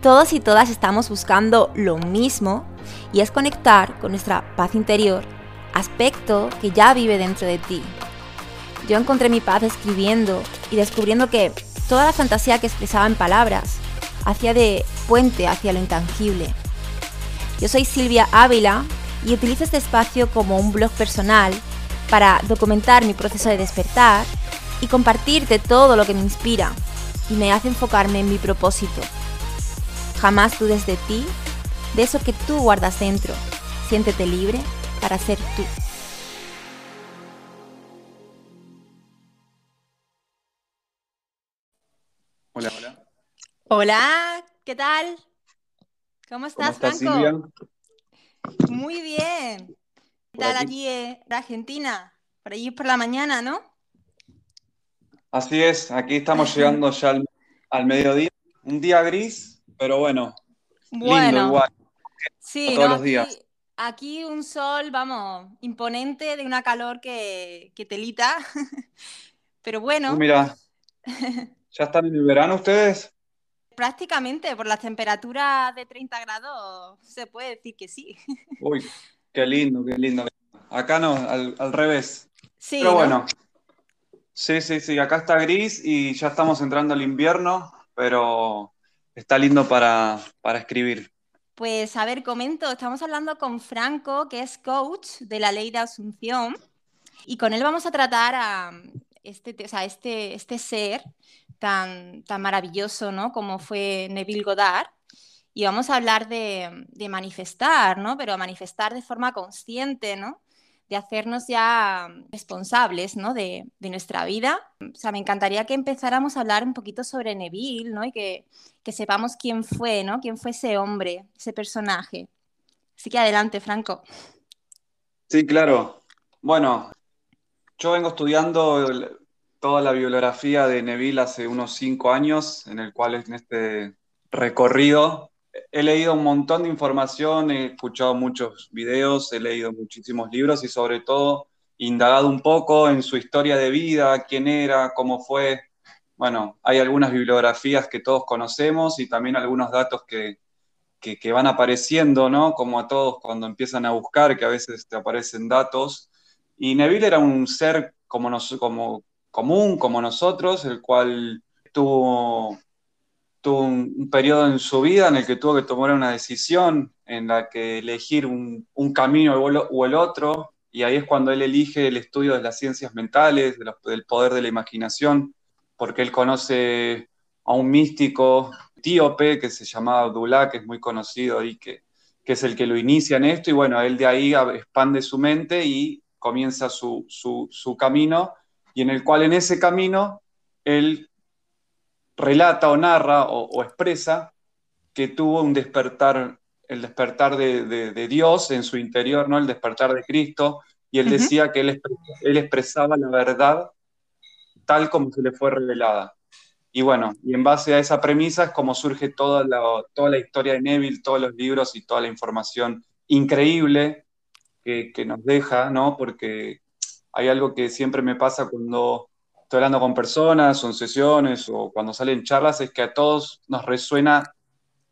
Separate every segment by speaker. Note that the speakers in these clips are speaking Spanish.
Speaker 1: Todos y todas estamos buscando lo mismo y es conectar con nuestra paz interior, aspecto que ya vive dentro de ti. Yo encontré mi paz escribiendo y descubriendo que toda la fantasía que expresaba en palabras hacía de puente hacia lo intangible. Yo soy Silvia Ávila y utilizo este espacio como un blog personal para documentar mi proceso de despertar y compartirte todo lo que me inspira y me hace enfocarme en mi propósito. Jamás dudes de ti, de eso que tú guardas dentro. Siéntete libre para ser tú.
Speaker 2: Hola, hola.
Speaker 1: Hola, ¿qué tal? ¿Cómo estás,
Speaker 2: ¿Cómo estás,
Speaker 1: Franco?
Speaker 2: Silvia?
Speaker 1: Muy bien. ¿Qué tal
Speaker 2: aquí.
Speaker 1: allí en Argentina? Por allí por la mañana, ¿no?
Speaker 2: Así es, aquí estamos llegando ya al, al mediodía. Un día gris, pero bueno, lindo
Speaker 1: Bueno,
Speaker 2: igual,
Speaker 1: sí,
Speaker 2: todos
Speaker 1: ¿no?
Speaker 2: los días.
Speaker 1: Aquí, aquí un sol, vamos, imponente de una calor que, que telita. Pero bueno,
Speaker 2: mira, ¿ya están en el verano ustedes?
Speaker 1: prácticamente por las temperaturas de 30 grados se puede decir que sí.
Speaker 2: Uy, qué lindo, qué lindo. Acá no, al, al revés.
Speaker 1: Sí,
Speaker 2: Pero
Speaker 1: ¿no?
Speaker 2: Sí, sí, sí, acá está gris y ya estamos entrando al invierno, pero está lindo para, para escribir.
Speaker 1: Pues a ver, comento, estamos hablando con Franco, que es coach de la ley de Asunción, y con él vamos a tratar a este, te- o sea, este, este ser tan, tan maravilloso, ¿no? Como fue Neville Goddard, y vamos a hablar de, de manifestar, ¿no? Pero manifestar de forma consciente, ¿no? De hacernos ya responsables, ¿no? De, nuestra vida. O sea, me encantaría que empezáramos a hablar un poquito sobre Neville, ¿no? Y que, que sepamos quién fue, ¿no? Quién fue ese hombre, ese personaje. Así que adelante, Franco.
Speaker 2: Sí, claro. Bueno, yo vengo estudiando toda la bibliografía de Neville hace unos cinco años, en el cual en este recorrido he leído un montón de información, he escuchado muchos videos, he leído muchísimos libros y sobre todo indagado un poco en su historia de vida, quién era, cómo fue. Bueno, hay algunas bibliografías que todos conocemos y también algunos datos que, que, que van apareciendo, ¿no? Como a todos cuando empiezan a buscar, que a veces te aparecen datos. Y Neville era un ser como, nos, como común, como nosotros, el cual tuvo, tuvo un, un periodo en su vida en el que tuvo que tomar una decisión, en la que elegir un, un camino o el, otro, y ahí es cuando él elige el estudio de las ciencias mentales, del poder de la imaginación, porque él conoce a un místico etíope que se llamaba Abdullah, que es muy conocido y que, que es el que lo inicia en esto, y bueno, él de ahí expande su mente y comienza su, su, su camino, y en el cual en ese camino él relata o narra o, o expresa que tuvo un despertar, el despertar de, de- de Dios en su interior, ¿no? El despertar de Cristo, y él decía que él expresaba la verdad tal como se le fue revelada. Y bueno, y en base a esa premisa es como surge toda la, toda la historia de Neville, todos los libros y toda la información increíble que, que nos deja, ¿no? Porque hay algo que siempre me pasa cuando estoy hablando con personas o en sesiones o cuando salen charlas, es que a todos nos resuena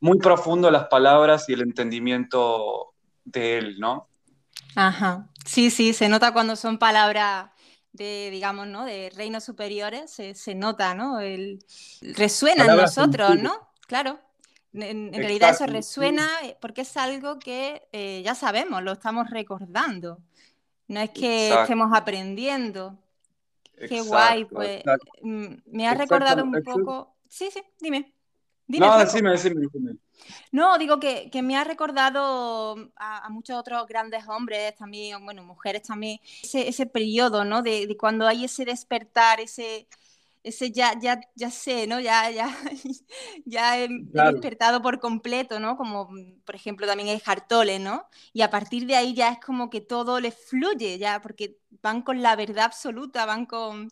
Speaker 2: muy profundo las palabras y el entendimiento de él, ¿no?
Speaker 1: Ajá. Sí, sí, se nota cuando son palabras de, digamos, ¿no? De reinos superiores, se, se nota, ¿no? El, resuena en nosotros. ¿no? Claro. En, en realidad eso resuena eh, porque es algo que eh, ya sabemos, lo estamos recordando. No es que
Speaker 2: Exacto.
Speaker 1: estemos aprendiendo. Qué
Speaker 2: Exacto,
Speaker 1: guay, pues
Speaker 2: exacto.
Speaker 1: mm, me ha recordado un poco. Sí, sí, dime. Dime,
Speaker 2: No, decime, decime, decime.
Speaker 1: No, digo que, que me ha recordado a, a muchos otros grandes hombres también, bueno, mujeres también, ese, ese periodo, ¿no? De, de cuando hay ese despertar, ese, ese ya, ya, ya sé, ¿no? Ya, ya, ya he, despertado por completo, ¿no? Como, mm, por ejemplo, también es Hartole, ¿no? Y a partir de ahí ya es como que todo les fluye, ya, porque van con la verdad absoluta, van con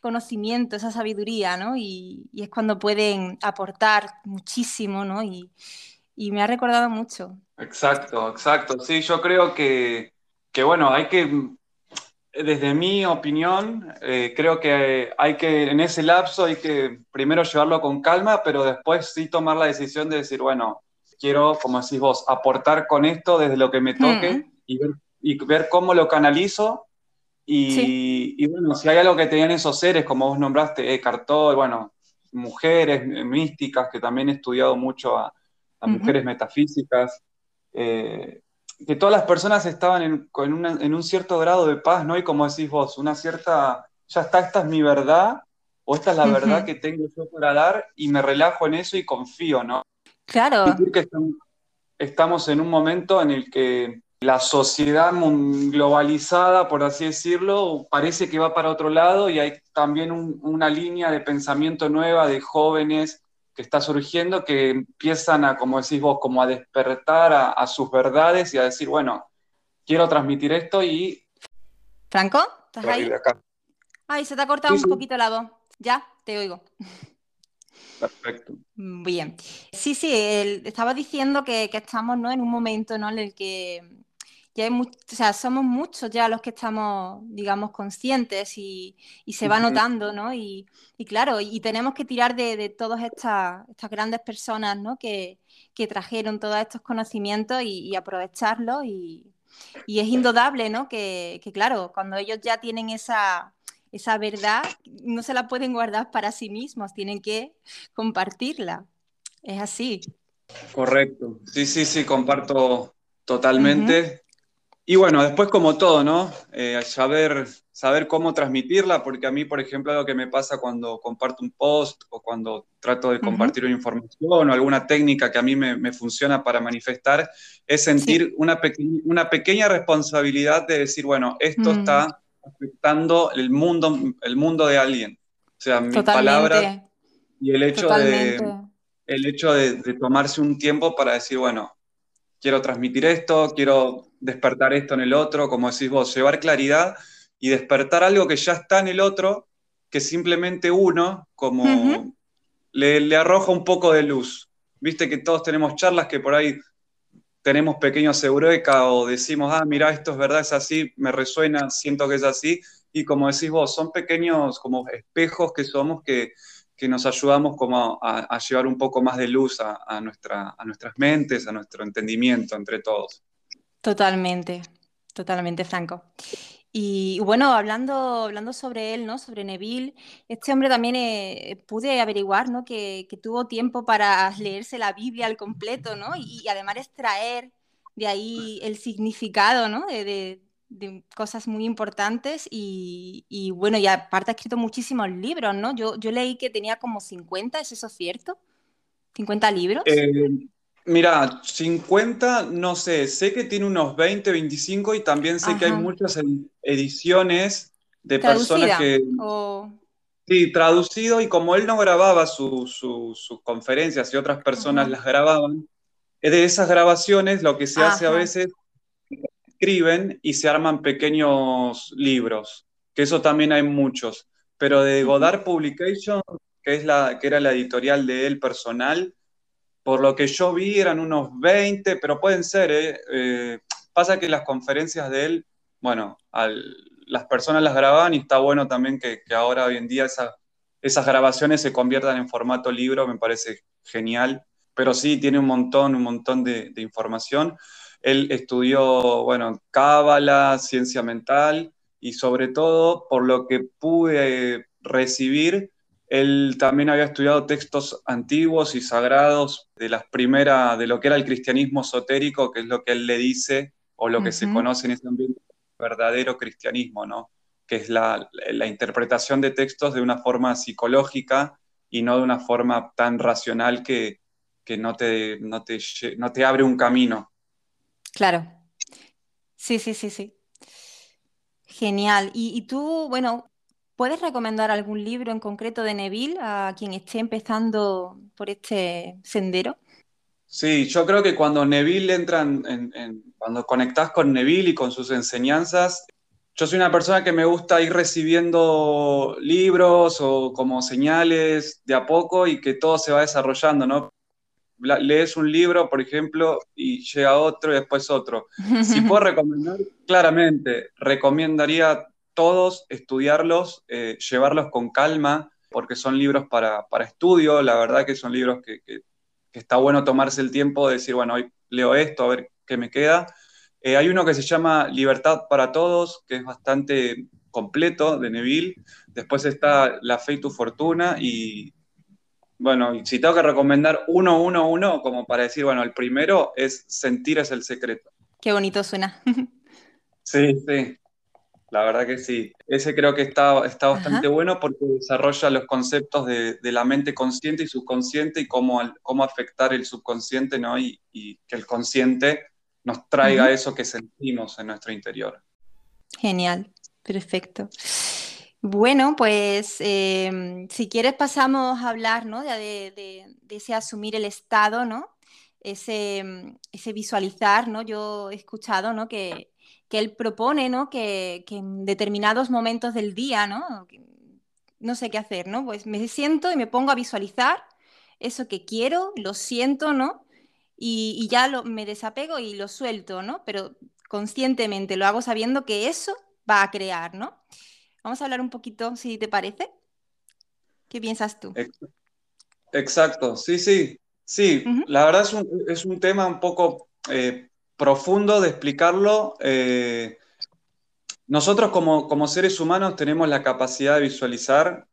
Speaker 1: conocimiento, esa sabiduría, ¿no? Y, y es cuando pueden aportar muchísimo, ¿no? Y, y me ha recordado mucho.
Speaker 2: Exacto, exacto. Sí, yo creo que, que bueno, hay que. Desde mi opinión, eh, creo que hay que, en ese lapso hay que primero llevarlo con calma, pero después sí tomar la decisión de decir, bueno, quiero, como decís vos, aportar con esto desde lo que me toque y, ver, cómo lo canalizo. Y, bueno, si hay algo que tenían esos seres, como vos nombraste, Tolle, bueno, mujeres místicas, que también he estudiado mucho a, mujeres metafísicas, eh, que todas las personas estaban en, en, un cierto grado de paz, ¿no? Y como decís vos, una cierta, ya está, esta es mi verdad, o esta es la verdad que tengo yo para dar, y me relajo en eso y confío, ¿no?
Speaker 1: Claro.
Speaker 2: Que estamos en un momento en el que la sociedad globalizada, por así decirlo, parece que va para otro lado y hay también una línea de pensamiento nueva de jóvenes que está surgiendo que empiezan a, como decís vos, como a despertar a, sus verdades y a decir, bueno, quiero transmitir esto y...
Speaker 1: Franco, ¿estás ahí? Ay, se te ha cortado un poquito la voz. Ya, te oigo.
Speaker 2: Perfecto.
Speaker 1: Bien. Sí, sí, estaba diciendo que, estamos ¿no? en un momento ¿no? en el que ya o sea, somos muchos ya los que estamos, digamos, conscientes y, se va notando, ¿no? Y, claro, y tenemos que tirar de, todas estas, estas grandes personas, ¿no? Que, trajeron todos estos conocimientos y, aprovecharlos y, es indudable, ¿no? Que, claro, cuando ellos ya tienen esa, esa verdad, no se la pueden guardar para sí mismos, tienen que compartirla. Es así.
Speaker 2: Correcto. Sí, sí, sí, comparto totalmente. Y bueno, después como todo, ¿no? Eh, saber, saber cómo transmitirla, porque a mí, por ejemplo, algo que me pasa cuando comparto un post o cuando trato de compartir una información o alguna técnica que a mí me, funciona para manifestar, es sentir una, una pequeña responsabilidad de decir, bueno, esto está afectando el mundo, el mundo de alguien. O sea, mi palabra y el hecho, de, el hecho de tomarse un tiempo para decir, bueno, quiero transmitir esto, quiero despertar esto en el otro, como decís vos, llevar claridad y despertar algo que ya está en el otro, que simplemente uno, como le, arroja un poco de luz. Viste que todos tenemos charlas que por ahí tenemos pequeños eureka o decimos, ah, mira, esto es verdad, es así, me resuena, siento que es así. Y como decís vos, son pequeños como espejos que somos que que nos ayudamos como a, llevar un poco más de luz a, nuestra, a nuestras mentes, a nuestro entendimiento entre todos.
Speaker 1: Totalmente, totalmente, Franco. Y bueno, hablando, hablando sobre él, ¿no? Sobre Neville, este hombre también eh, pude averiguar, ¿no? Que, tuvo tiempo para leerse la Biblia al completo, ¿no? Y, además extraer de ahí el significado, ¿no? de, de cosas muy importantes y, bueno, y aparte ha escrito muchísimos libros, ¿no? Yo, yo leí que tenía como 50, ¿es eso cierto? ¿50 libros?
Speaker 2: Eh, mira, 50, no sé, sé que tiene unos 20, 25 y también sé que hay muchas ediciones de personas que... Sí, traducido y como él no grababa sus conferencias y otras personas las grababan, de esas grabaciones lo que se hace a veces escriben y se arman pequeños libros, que eso también hay muchos. Pero de Godard Publication, que, es la, que era la editorial de él personal, por lo que yo vi eran unos 20, pero pueden ser, ¿eh? Eh, pasa que las conferencias de él, bueno, las personas las grababan y está bueno también que, ahora hoy en día esas grabaciones se conviertan en formato libro, me parece genial, pero sí tiene un montón, un montón de, de información. Él estudió, bueno, cábala, ciencia mental y sobre todo, por lo que pude recibir, él también había estudiado textos antiguos y sagrados de las primeras, de lo que era el cristianismo esotérico, que es lo que él le dice, o lo que se conoce en ese ambiente, verdadero cristianismo, ¿no? Que es la, interpretación de textos de una forma psicológica y no de una forma tan racional que, no, te, no, te, no te abre un camino.
Speaker 1: Claro. Sí, sí, sí, sí. Genial. Y, tú, bueno, ¿puedes recomendar algún libro en concreto de Neville a quien esté empezando por este sendero?
Speaker 2: Sí, yo creo que cuando Neville entra en, cuando conectas con Neville y con sus enseñanzas, yo soy una persona que me gusta ir recibiendo libros o como señales de a poco y que todo se va desarrollando, ¿no? Lees un libro, por ejemplo, y llega otro y después otro. Si puedo recomendar, claramente, recomendaría todos, estudiarlos, eh, llevarlos con calma, porque son libros para, estudio, la verdad que son libros que, está bueno tomarse el tiempo de decir, bueno, hoy leo esto, a ver qué me queda. Eh, hay uno que se llama Libertad para Todos, que es bastante completo de Neville. Después está La Fe y tu Fortuna y, bueno, si tengo que recomendar uno, uno, uno, como para decir, bueno, el primero es Sentir es el secreto.
Speaker 1: Qué bonito suena.
Speaker 2: sí, sí. La verdad que sí. Ese creo que está, está bastante bueno porque desarrolla los conceptos de, la mente consciente y subconsciente y cómo, cómo afectar el subconsciente, ¿no? Y, que el consciente nos traiga eso que sentimos en nuestro interior.
Speaker 1: Genial, perfecto. Bueno, pues em, si quieres pasamos a hablar ¿no? de, ese asumir el estado, ¿no? Ese, em, ese, visualizar, ¿no? Yo he escuchado ¿no? que, él propone ¿no? Que, en determinados momentos del día, ¿no? no sé qué hacer, ¿no? Pues me siento y me pongo a visualizar eso que quiero, lo siento, ¿no? Y, ya lo, me desapego y lo suelto, ¿no? Pero conscientemente lo hago sabiendo que eso va a crear, ¿no? Vamos a hablar un poquito, si te parece. ¿Qué piensas tú?
Speaker 2: Exacto, sí, sí. Sí, la verdad es un, tema un poco eh, profundo de explicarlo. Eh, nosotros como, como, seres humanos tenemos la capacidad de visualizar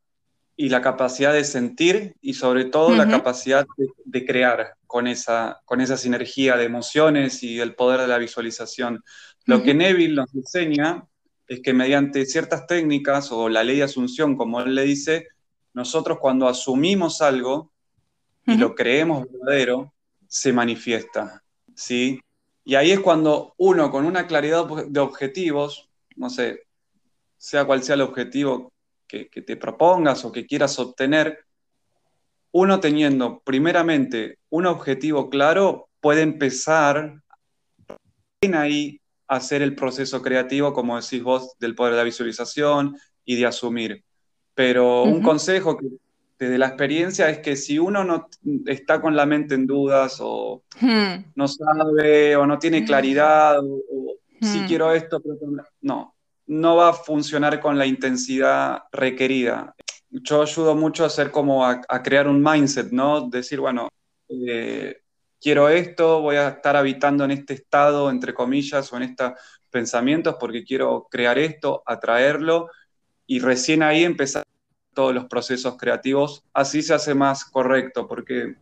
Speaker 2: y la capacidad de sentir y sobre todo la capacidad de, crear con esa, con esa sinergia de emociones y el poder de la visualización. Lo que Neville nos enseña es que mediante ciertas técnicas o la ley de asunción, como él le dice, nosotros cuando asumimos algo y lo creemos verdadero, se manifiesta, ¿sí? Y ahí es cuando uno con una claridad de objetivos, no sé, sea cual sea el objetivo que, que te propongas o que quieras obtener, uno teniendo primeramente un objetivo claro, puede empezar ahí hacer el proceso creativo, como decís vos, del poder de la visualización y de asumir. Pero un consejo que desde la experiencia es que si uno no está con la mente en dudas o hmm. no sabe o no tiene hmm. claridad o, si hmm. quiero esto, pero no, no va a funcionar con la intensidad requerida. Yo ayudo mucho a hacer como a, crear un mindset, ¿no? Decir, bueno, eh, quiero esto, voy a estar habitando en este estado, entre comillas, o en estos pensamientos porque quiero crear esto, atraerlo, y recién ahí empezar todos los procesos creativos, así se hace más correcto, porque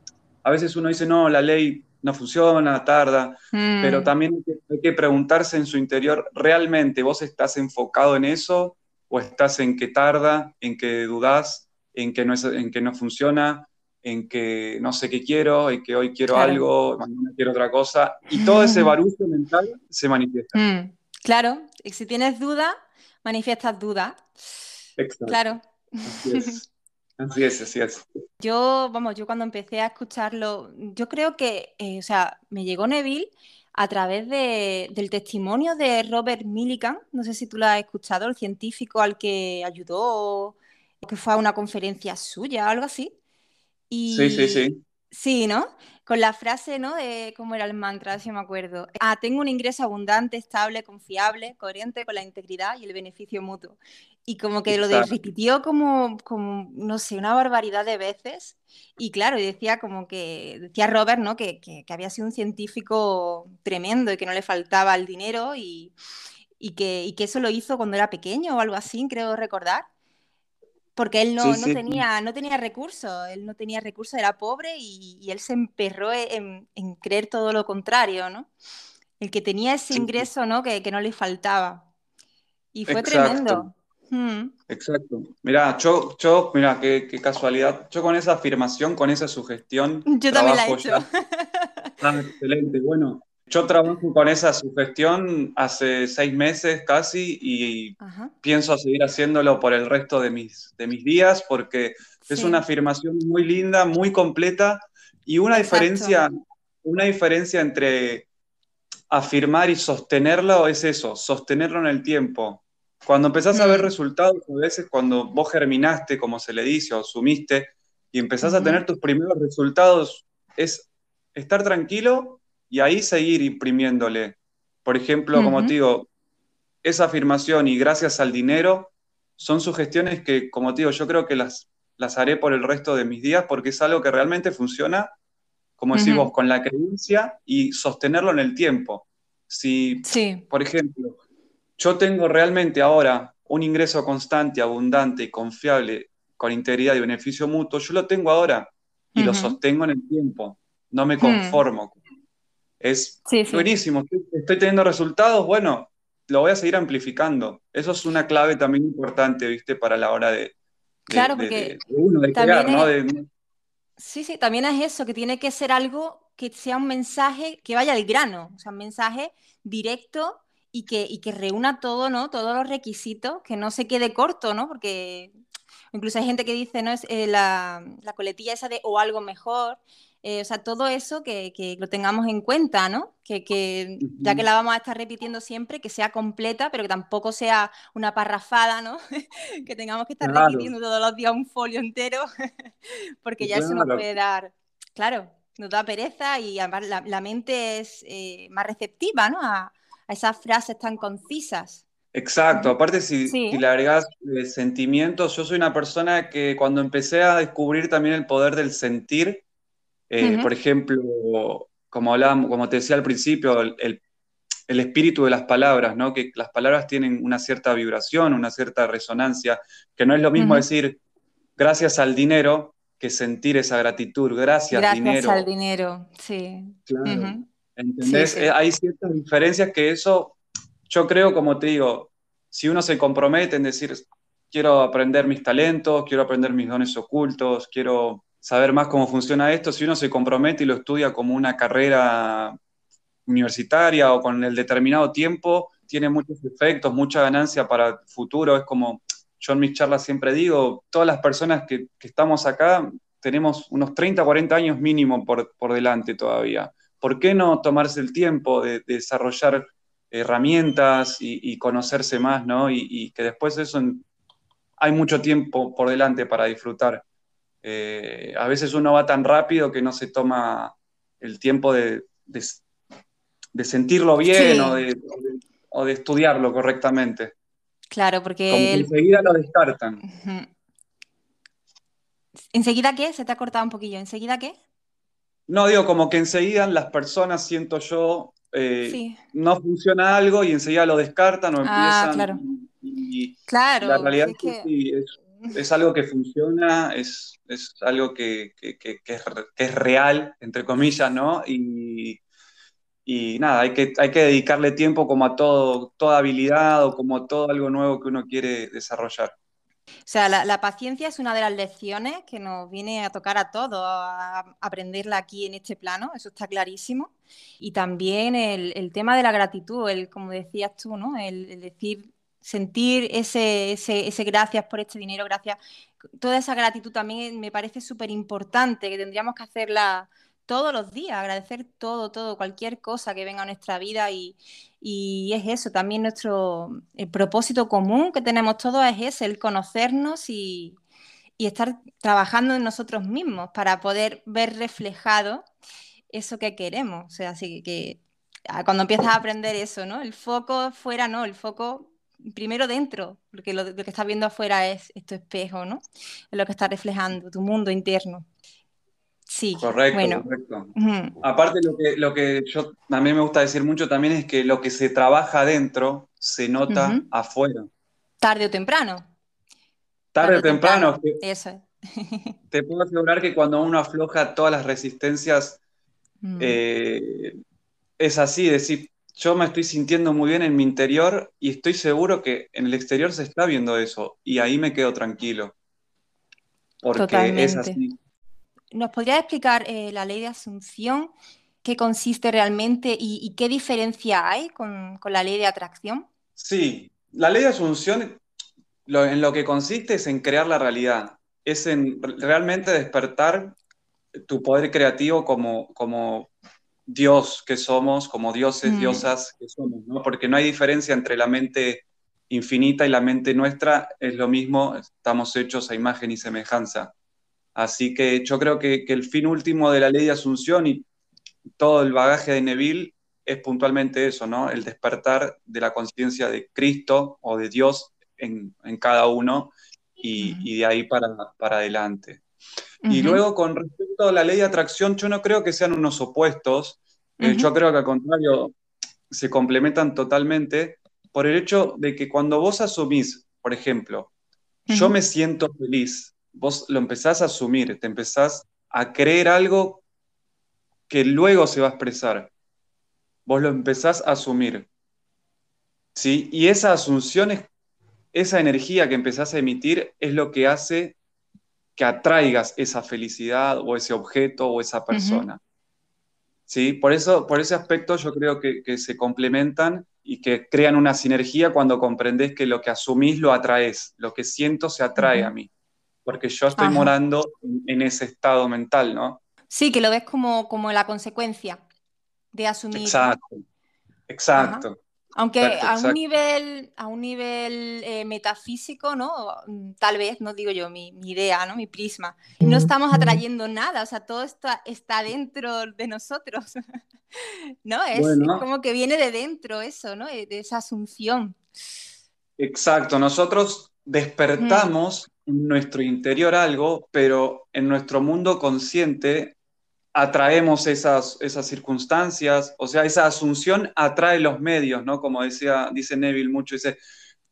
Speaker 2: a veces uno dice, no, la ley no funciona, tarda, mm. pero también hay que preguntarse en su interior, ¿realmente vos estás enfocado en eso o estás en que tarda, en que dudás, en que no, es, en que no funciona? En que no sé qué quiero, en que hoy quiero algo, mañana quiero otra cosa, y todo ese barullo mental se manifiesta. Mm,
Speaker 1: claro, y si tienes duda, manifiestas duda.
Speaker 2: Exacto.
Speaker 1: Claro.
Speaker 2: Así es. Así es, así es.
Speaker 1: Yo, vamos, yo cuando empecé a escucharlo, yo creo que, eh, o sea, me llegó Neville a través del testimonio de Robert Millikan, no sé si tú lo has escuchado, el científico al que ayudó, que fue a una conferencia suya, algo así
Speaker 2: sí, sí, sí.
Speaker 1: Sí, ¿no? Con la frase, ¿no? De cómo era el mantra, si me acuerdo. Ah, tengo un ingreso abundante, estable, confiable, coherente con la integridad y el beneficio mutuo. Y como que lo repitió como, como, no sé, una barbaridad de veces. Y claro, y decía como que, decía Robert, ¿no? Que, que, había sido un científico tremendo y que no le faltaba el dinero y, y, que, y que eso lo hizo cuando era pequeño o algo así, creo recordar porque él no, tenía, no tenía recursos, él no tenía recursos, era pobre y, él se emperró e, en, creer todo lo contrario, ¿no? El que tenía ese ingreso, ¿no? Que, no le faltaba. Y fue tremendo.
Speaker 2: Mm. Exacto. Mira, yo, yo, mira, qué, casualidad. Yo con esa afirmación, con esa sugestión.
Speaker 1: Yo también la he hecho.
Speaker 2: Ah, excelente. Bueno, yo trabajo con esa sugestión hace seis meses casi y pienso seguir haciéndolo por el resto de mis, de mis días porque es una afirmación muy linda, muy completa y una diferencia, una diferencia entre afirmar y sostenerlo es eso, sostenerlo en el tiempo. Cuando empezás a ver mm. resultados, a veces cuando vos germinaste, como se le dice, o asumiste, y empezás a tener tus primeros resultados, es estar tranquilo y ahí seguir imprimiéndole. Por ejemplo, como te digo, esa afirmación y gracias al dinero son sugestiones que, como te digo, yo creo que las, las haré por el resto de mis días porque es algo que realmente funciona, como decimos, con la creencia y sostenerlo en el tiempo. Si, por ejemplo, yo tengo realmente ahora un ingreso constante, abundante y confiable con integridad y beneficio mutuo, yo lo tengo ahora y lo sostengo en el tiempo, no me hmm. conformo. Es buenísimo, estoy teniendo resultados, bueno, lo voy a seguir amplificando. Eso es una clave también importante, ¿viste? Para la hora de,
Speaker 1: claro, porque uno, de crear, ¿no? Sí, sí, también es eso, que tiene que ser algo que sea un mensaje que vaya al grano, o sea, un mensaje directo y que, y que reúna todo, ¿no? Todos los requisitos, que no se quede corto, ¿no? Porque incluso hay gente que dice, ¿no? Es eh, la, la, coletilla esa de o algo mejor, eh, o sea, todo eso que, lo tengamos en cuenta, ¿no? Que, ya que la vamos a estar repitiendo siempre, que sea completa, pero que tampoco sea una parrafada, ¿no? que tengamos que estar repitiendo todos los días un folio entero, porque ya eso nos puede dar, claro, nos da pereza y además la, mente es eh, más receptiva, ¿no? A, esas frases tan concisas.
Speaker 2: Exacto, aparte si, si le agregas eh, sentimientos, yo soy una persona que cuando empecé a descubrir también el poder del sentir, eh, por ejemplo, como hablábamos, como te decía al principio, el, espíritu de las palabras, ¿no? Que las palabras tienen una cierta vibración, una cierta resonancia, que no es lo mismo decir gracias al dinero que sentir esa gratitud, gracias, dinero.
Speaker 1: Gracias al dinero, sí.
Speaker 2: Claro. ¿Entendés? Eh, hay ciertas diferencias que eso, yo creo, como te digo, si uno se compromete en decir, quiero aprender mis talentos, quiero aprender mis dones ocultos, quiero saber más cómo funciona esto, si uno se compromete y lo estudia como una carrera universitaria o con el determinado tiempo, tiene muchos efectos, mucha ganancia para el futuro. Es como yo en mis charlas siempre digo, todas las personas que, estamos acá tenemos unos 30, 40 años mínimo por, delante todavía. ¿Por qué no tomarse el tiempo de, desarrollar herramientas y, conocerse más, ¿no? Y, que después de eso hay mucho tiempo por delante para disfrutar. Eh, a veces uno va tan rápido que no se toma el tiempo de, sentirlo bien o, de, estudiarlo correctamente.
Speaker 1: Claro, porque...
Speaker 2: enseguida lo descartan.
Speaker 1: ¿Enseguida qué? Se te ha cortado un poquillo. ¿Enseguida qué?
Speaker 2: No, digo, como que enseguida las personas, siento yo, eh, no funciona algo y enseguida lo descartan o ah, empiezan.
Speaker 1: claro.
Speaker 2: Y,
Speaker 1: claro.
Speaker 2: La realidad es que, es algo que funciona, es, algo que, es, real, entre comillas, ¿no? Y, nada, hay que, hay que dedicarle tiempo como a todo, toda habilidad o como a todo algo nuevo que uno quiere desarrollar.
Speaker 1: O sea, la, paciencia es una de las lecciones que nos viene a tocar a todos, a aprenderla aquí en este plano, eso está clarísimo. Y también el, tema de la gratitud, el, como decías tú, ¿no? el decir sentir ese, ese, gracias por este dinero, gracias. Toda esa gratitud también me parece súper importante, que tendríamos que hacerla todos los días, agradecer todo, todo, cualquier cosa que venga a nuestra vida y, es eso, también nuestro el propósito común que tenemos todos es ese, el conocernos y, estar trabajando en nosotros mismos para poder ver reflejado eso que queremos. O sea, así que ah, cuando empiezas a aprender eso, ¿no? El foco fuera, no, el foco primero dentro, porque lo, que estás viendo afuera es, tu espejo, ¿no? Es lo que está reflejando, tu mundo interno. Sí,
Speaker 2: correcto, bueno. correcto. Aparte lo que, lo que yo mí me gusta decir mucho también es que lo que se trabaja adentro se nota afuera.
Speaker 1: Tarde o temprano.
Speaker 2: Tarde, o temprano.
Speaker 1: Eso es.
Speaker 2: te puedo asegurar que cuando uno afloja todas las resistencias, mm. eh, es así, decir, yo me estoy sintiendo muy bien en mi interior y estoy seguro que en el exterior se está viendo eso y ahí me quedo tranquilo. Porque es así.
Speaker 1: ¿Nos podría explicar eh, la ley de asunción? ¿Qué consiste realmente y, qué diferencia hay con, la ley de atracción?
Speaker 2: Sí, la ley de asunción en lo que consiste es en crear la realidad, es en realmente despertar tu poder creativo como, como Dios que somos, como dioses, mm. diosas que somos, ¿no? Porque no hay diferencia entre la mente infinita y la mente nuestra, es lo mismo, estamos hechos a imagen y semejanza. Así que yo creo que, el fin último de la ley de Asunción y todo el bagaje de Neville es puntualmente eso, ¿no? El despertar de la conciencia de Cristo o de Dios en, cada uno y, de ahí para, para adelante. Y luego, con respecto a la ley de atracción, yo no creo que sean unos opuestos, eh, yo creo que al contrario, se complementan totalmente por el hecho de que cuando vos asumís, por ejemplo, yo me siento feliz, vos lo empezás a asumir, te empezás a creer algo que luego se va a expresar. Vos lo empezás a asumir. ¿Sí? Y esa asunción, es, esa energía que empezás a emitir es lo que hace que atraigas esa felicidad o ese objeto o esa persona. ¿Sí? Por, eso, por ese aspecto yo creo que, se complementan y que crean una sinergia cuando comprendes que lo que asumís lo atraes, lo que siento se atrae a mí, porque yo estoy morando en, ese estado mental, ¿no?
Speaker 1: Sí, que lo ves como, como la consecuencia de asumir.
Speaker 2: Exacto, exacto.
Speaker 1: Aunque a un nivel, a un nivel eh, metafísico, ¿no? Mm, tal vez, no digo yo, mi, idea, ¿no? Mi prisma. No estamos atrayendo nada, o sea, todo está, está dentro de nosotros. ¿No? Es, como que viene de dentro eso, ¿no? De esa asunción.
Speaker 2: Exacto, nosotros despertamos en nuestro interior algo, pero en nuestro mundo consciente atraemos esas, esas circunstancias, o sea, esa asunción atrae los medios, ¿no? Como decía, dice Neville mucho, dice,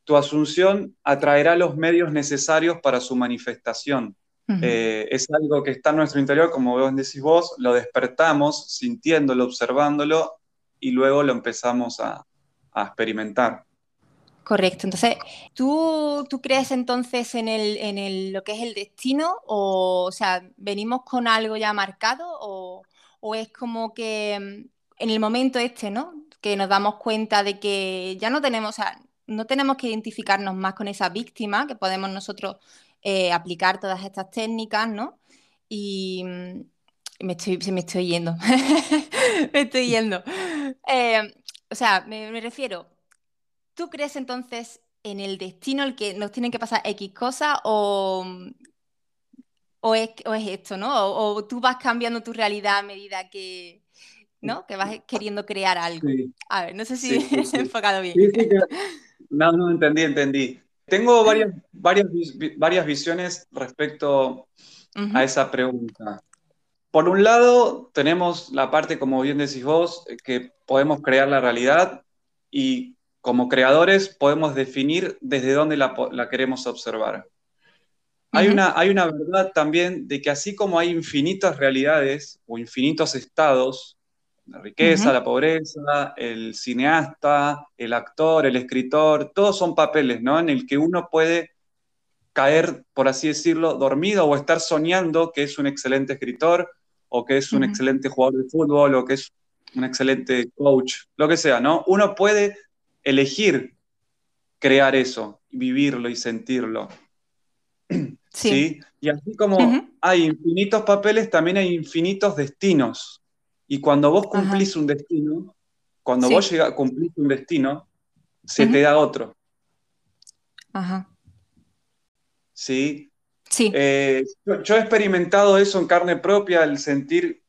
Speaker 2: tu asunción atraerá los medios necesarios para su manifestación. Eh, es algo que está en nuestro interior, como vos decís vos, lo despertamos sintiéndolo, observándolo, y luego lo empezamos a, a experimentar.
Speaker 1: Correcto. Entonces, ¿tú, ¿tú crees entonces en, el, en el, lo que es el destino? O, o sea, ¿venimos con algo ya marcado? O, o, es como que mm, en el momento este, ¿no? Que nos damos cuenta de que ya no tenemos, o sea, no tenemos que identificarnos más con esa víctima, que podemos nosotros eh, aplicar todas estas técnicas, ¿no? Y mm, me estoy, se me estoy yendo. me estoy yendo. Eh, o sea, me, me refiero ¿Tú crees entonces en el destino, el que nos tienen que pasar X cosas o, o, es, esto, ¿no? O, tú vas cambiando tu realidad a medida que, ¿no? que vas queriendo crear algo. A ver, no sé si he enfocado bien.
Speaker 2: No, no, entendí, entendí. Tengo varias, varias, varias visiones respecto a esa pregunta. Por un lado, tenemos la parte, como bien decís vos, que podemos crear la realidad y como creadores podemos definir desde dónde la, queremos observar. hay, una, hay una verdad también de que así como hay infinitas realidades o infinitos estados, la riqueza, la pobreza, el cineasta, el actor, el escritor, todos son papeles, ¿no? En el que uno puede caer, por así decirlo, dormido o estar soñando que es un excelente escritor o que es un excelente jugador de fútbol o que es un excelente coach, lo que sea, ¿no? Uno puede elegir crear eso, vivirlo y sentirlo. Sí. Y así como hay infinitos papeles, también hay infinitos destinos. Y cuando vos cumplís un destino, cuando vos llega, cumplís un destino, se te da otro.
Speaker 1: Ajá.
Speaker 2: ¿Sí?
Speaker 1: Sí.
Speaker 2: Eh, yo, he experimentado eso en carne propia, el sentir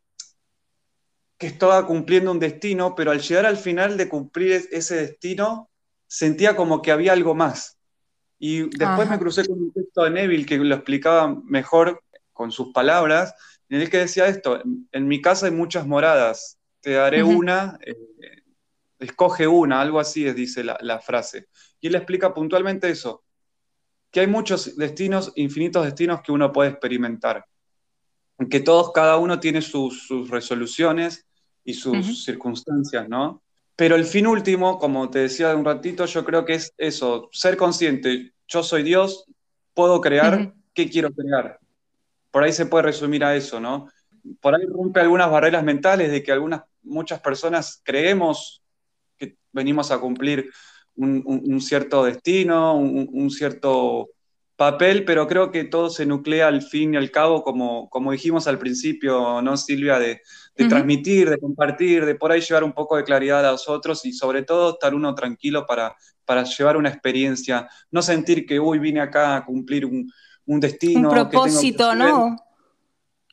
Speaker 2: que estaba cumpliendo un destino, pero al llegar al final de cumplir ese destino, sentía como que había algo más. Y después me crucé con un texto de Neville que lo explicaba mejor con sus palabras, en el que decía esto, en, mi casa hay muchas moradas, te daré una, eh, escoge una, algo así dice la, frase. Y él explica puntualmente eso, que hay muchos destinos, infinitos destinos que uno puede experimentar, que todos, cada uno tiene sus, sus resoluciones, y sus circunstancias, ¿no? Pero el fin último, como te decía de un ratito, yo creo que es eso, ser consciente, yo soy Dios, puedo crear, ¿qué quiero crear? Por ahí se puede resumir a eso, ¿no? Por ahí rompe algunas barreras mentales de que algunas, muchas personas creemos que venimos a cumplir un, cierto destino, un, cierto papel, pero creo que todo se nuclea al fin y al cabo, como, como dijimos al principio, ¿no, Silvia? De, de transmitir, de compartir, de por ahí llevar un poco de claridad a los otros y sobre todo estar uno tranquilo para, para llevar una experiencia, no sentir que, uy, vine acá a cumplir un, destino.
Speaker 1: Un propósito, ¿no?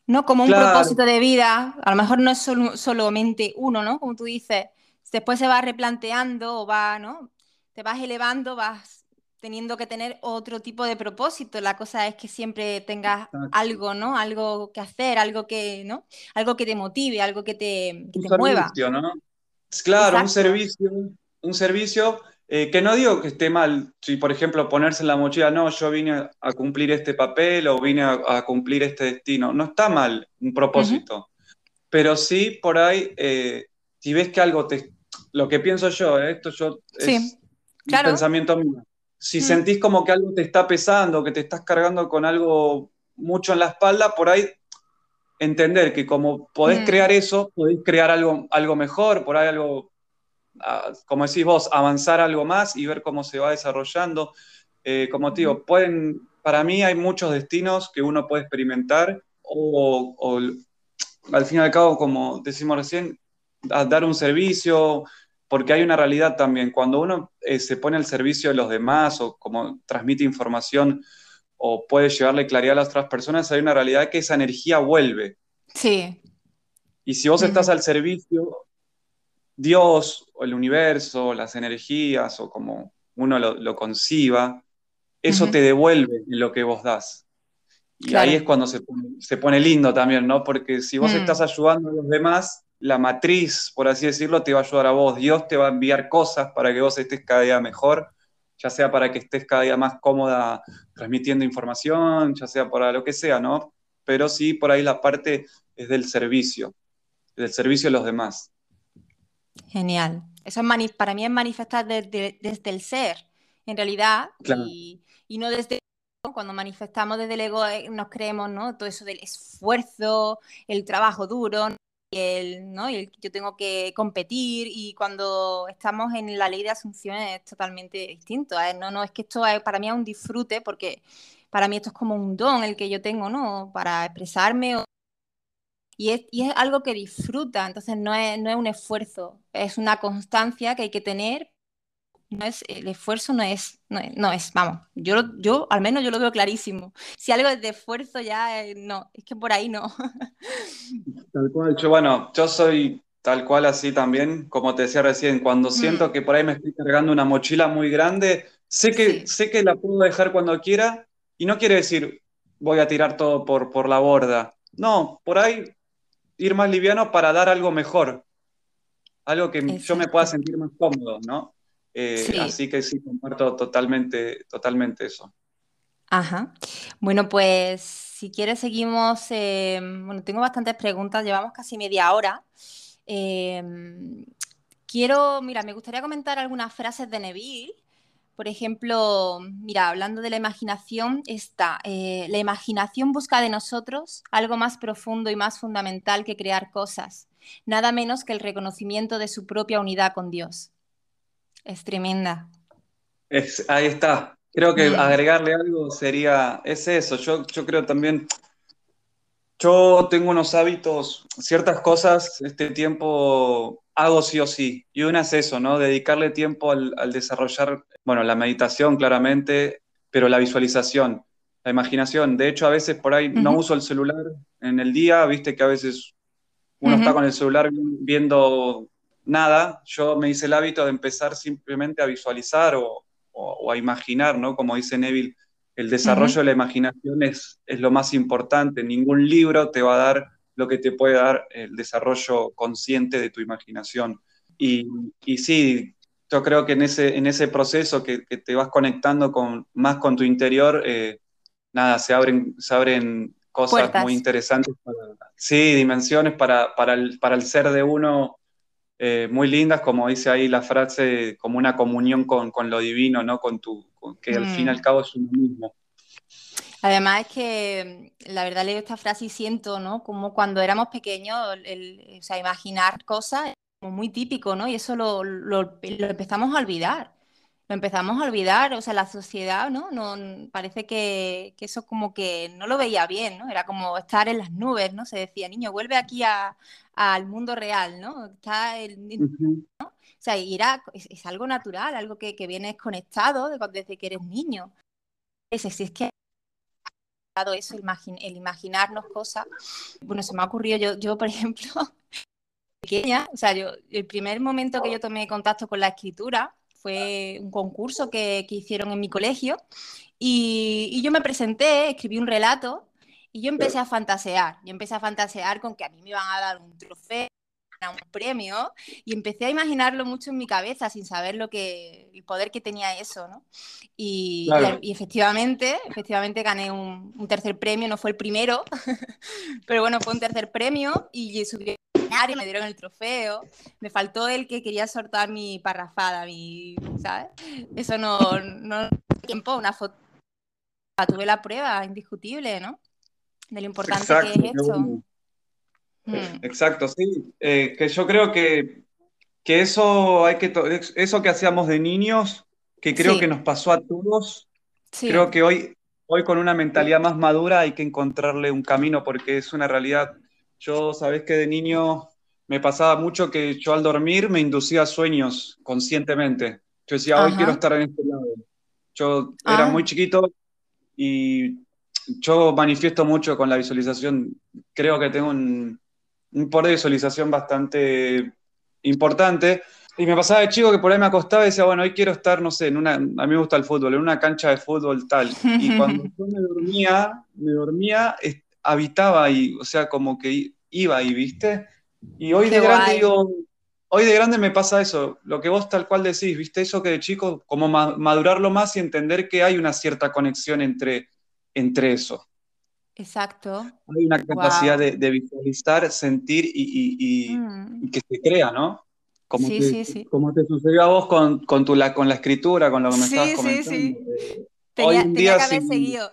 Speaker 1: No como un propósito de vida, a lo mejor no es solamente uno, ¿no? Como tú dices, después se va replanteando o va, ¿no? Te vas elevando, vas teniendo que tener otro tipo de propósito. La cosa es que siempre tengas algo, ¿no? Algo que hacer, algo que, ¿no? Algo que te motive, algo que te, que te mueva.
Speaker 2: ¿no? Claro, un servicio, un servicio eh, que no digo que esté mal, si por ejemplo ponerse en la mochila, no, yo vine a cumplir este papel o vine a, cumplir este destino, no está mal un propósito, pero sí por ahí, eh, si ves que algo te... Lo que pienso yo, eh, esto yo es un pensamiento mío. Si sentís como que algo te está pesando, que te estás cargando con algo mucho en la espalda, por ahí entender que como podés mm. crear eso, podés crear algo, algo mejor, por ahí algo como decís vos, avanzar algo más y ver cómo se va desarrollando. Eh, como te digo, pueden, para mí hay muchos destinos que uno puede experimentar o, al fin y al cabo, como decimos recién, dar un servicio, porque hay una realidad también. Cuando uno eh, se pone al servicio de los demás o como transmite información o puede llevarle claridad a las otras personas, hay una realidad que esa energía vuelve.
Speaker 1: Sí.
Speaker 2: Y si vos estás al servicio, Dios o el universo, las energías o como uno lo, conciba, eso te devuelve lo que vos das. Y ahí es cuando se pone, lindo también, ¿no? Porque si vos mm. estás ayudando a los demás, la matriz, por así decirlo, te va a ayudar a vos. Dios te va a enviar cosas para que vos estés cada día mejor, ya sea para que estés cada día más cómoda transmitiendo información, ya sea para lo que sea, ¿no? Pero sí, por ahí la parte es del servicio, del servicio a los demás.
Speaker 1: Genial. Eso es para mí es manifestar desde, el ser, en realidad, y, no desde cuando manifestamos desde el ego eh, nos creemos, ¿no? Todo eso del esfuerzo, el trabajo duro, y el, ¿no? y yo tengo que competir y cuando estamos en la ley de asunción es totalmente distinto. ¿eh? No, no, es que esto para mí es un disfrute porque para mí esto es como un don el que yo tengo, ¿no? Para expresarme y es, y es algo que disfruta, entonces no es, no es un esfuerzo, es una constancia que hay que tener. No es, el esfuerzo no es, no es, vamos, yo, yo al menos yo lo veo clarísimo. Si algo es de esfuerzo ya, eh, no, es que por ahí no.
Speaker 2: Tal cual, yo bueno, yo soy tal cual así también, como te decía recién, cuando siento mm. que por ahí me estoy cargando una mochila muy grande, sé que, sé que la puedo dejar cuando quiera y no quiere decir voy a tirar todo por, por la borda. No, por ahí ir más liviano para dar algo mejor, algo que yo me pueda sentir más cómodo, ¿no? Eh, así que sí, comparto totalmente, totalmente eso.
Speaker 1: Ajá. Bueno, pues si quieres seguimos, eh, bueno, tengo bastantes preguntas, llevamos casi media hora. Eh, quiero, mira, me gustaría comentar algunas frases de Neville por ejemplo, mira, hablando de la imaginación, está, eh, la imaginación busca de nosotros algo más profundo y más fundamental que crear cosas, nada menos que el reconocimiento de su propia unidad con Dios. Es tremenda.
Speaker 2: ahí está. Creo que agregarle algo sería, es eso, yo, yo creo también, yo tengo unos hábitos, ciertas cosas, este tiempo hago sí o sí. Y una es eso, ¿no? Dedicarle tiempo al, desarrollar, bueno, la meditación claramente, pero la visualización, la imaginación. De hecho, a veces por ahí no uso el celular en el día, viste que a veces uno está con el celular viendo nada. Yo me hice el hábito de empezar simplemente a visualizar o, a imaginar, ¿no? Como dice Neville, el desarrollo de la imaginación es, es lo más importante. Ningún libro te va a dar lo que te puede dar el desarrollo consciente de tu imaginación. Y, y sí, yo creo que en ese, en ese proceso que, te vas conectando con, más con tu interior, eh, nada, se abren, se abren cosas muy interesantes, sí, dimensiones para, para, el, para, el, ser de uno eh, muy lindas, como dice ahí la frase, como una comunión con, con lo divino, ¿no? Con tu, que al fin y al mm. cabo es uno mismo.
Speaker 1: Además es que mm, la verdad leo esta frase y siento, ¿no? Como cuando éramos pequeños, o sea, imaginar cosas como muy típico, ¿no? Y eso lo, empezamos a olvidar. Lo empezamos a olvidar, o sea, la sociedad, ¿no? no parece que, eso como que no lo veía bien, ¿no? Era como estar en las nubes, ¿no? Se decía, niño, vuelve aquí al mundo real, ¿no? Está el, ¿no? O sea, y era, es, algo natural, algo que, que vienes conectado desde que eres niño. Es, es que eso, el, imaginarnos cosas. Bueno, se me ha ocurrido, yo, yo por ejemplo, pequeña, o sea, yo, el primer momento que yo tomé contacto con la escritura fue un concurso que, que hicieron en mi colegio y, y, yo me presenté, escribí un relato y yo empecé a fantasear. Yo empecé a fantasear con que a mí me iban a dar un trofeo un premio y empecé a imaginarlo mucho en mi cabeza sin saber lo que el poder que tenía eso, ¿no? Y, y, efectivamente, efectivamente gané un, un, tercer premio, no fue el primero, pero bueno, fue un tercer premio y subí al me dieron el trofeo, me faltó el que quería soltar mi parrafada, mi, ¿sabes? Eso no, no tiempo, una foto, tuve la prueba indiscutible, ¿no? De lo importante que es esto.
Speaker 2: Mm. Exacto, sí. Eh, que yo creo que, que, eso hay que eso que hacíamos de niños, que creo que nos pasó a todos, creo que hoy, hoy con una mentalidad más madura hay que encontrarle un camino porque es una realidad. Yo, sabes que de niño me pasaba mucho que yo al dormir me inducía sueños conscientemente. Yo decía, hoy quiero estar en este lado. Yo era ah. muy chiquito y yo manifiesto mucho con la visualización. Creo que tengo un, un poder de visualización bastante importante. Y me pasaba de chico que por ahí me acostaba y decía, bueno, hoy quiero estar, no sé, en una, a mí me gusta el fútbol, en una cancha de fútbol tal. Y cuando yo me dormía, me dormía, habitaba ahí, o sea, como que iba ahí, ¿viste? Y hoy de grande digo, hoy de grande me pasa eso, lo que vos tal cual decís, ¿viste? Eso que de chico, como madurarlo más y entender que hay una cierta conexión entre, entre eso.
Speaker 1: Exacto.
Speaker 2: Hay una capacidad de, visualizar, sentir mm. y, que se crea, ¿no? Como sí, te, sí, sí. Como te sucedió a vos con, con, tu, la, con la escritura, con lo que me estabas comentando. Sí, sí,
Speaker 1: sí. Tenía, tenía que haber seguido.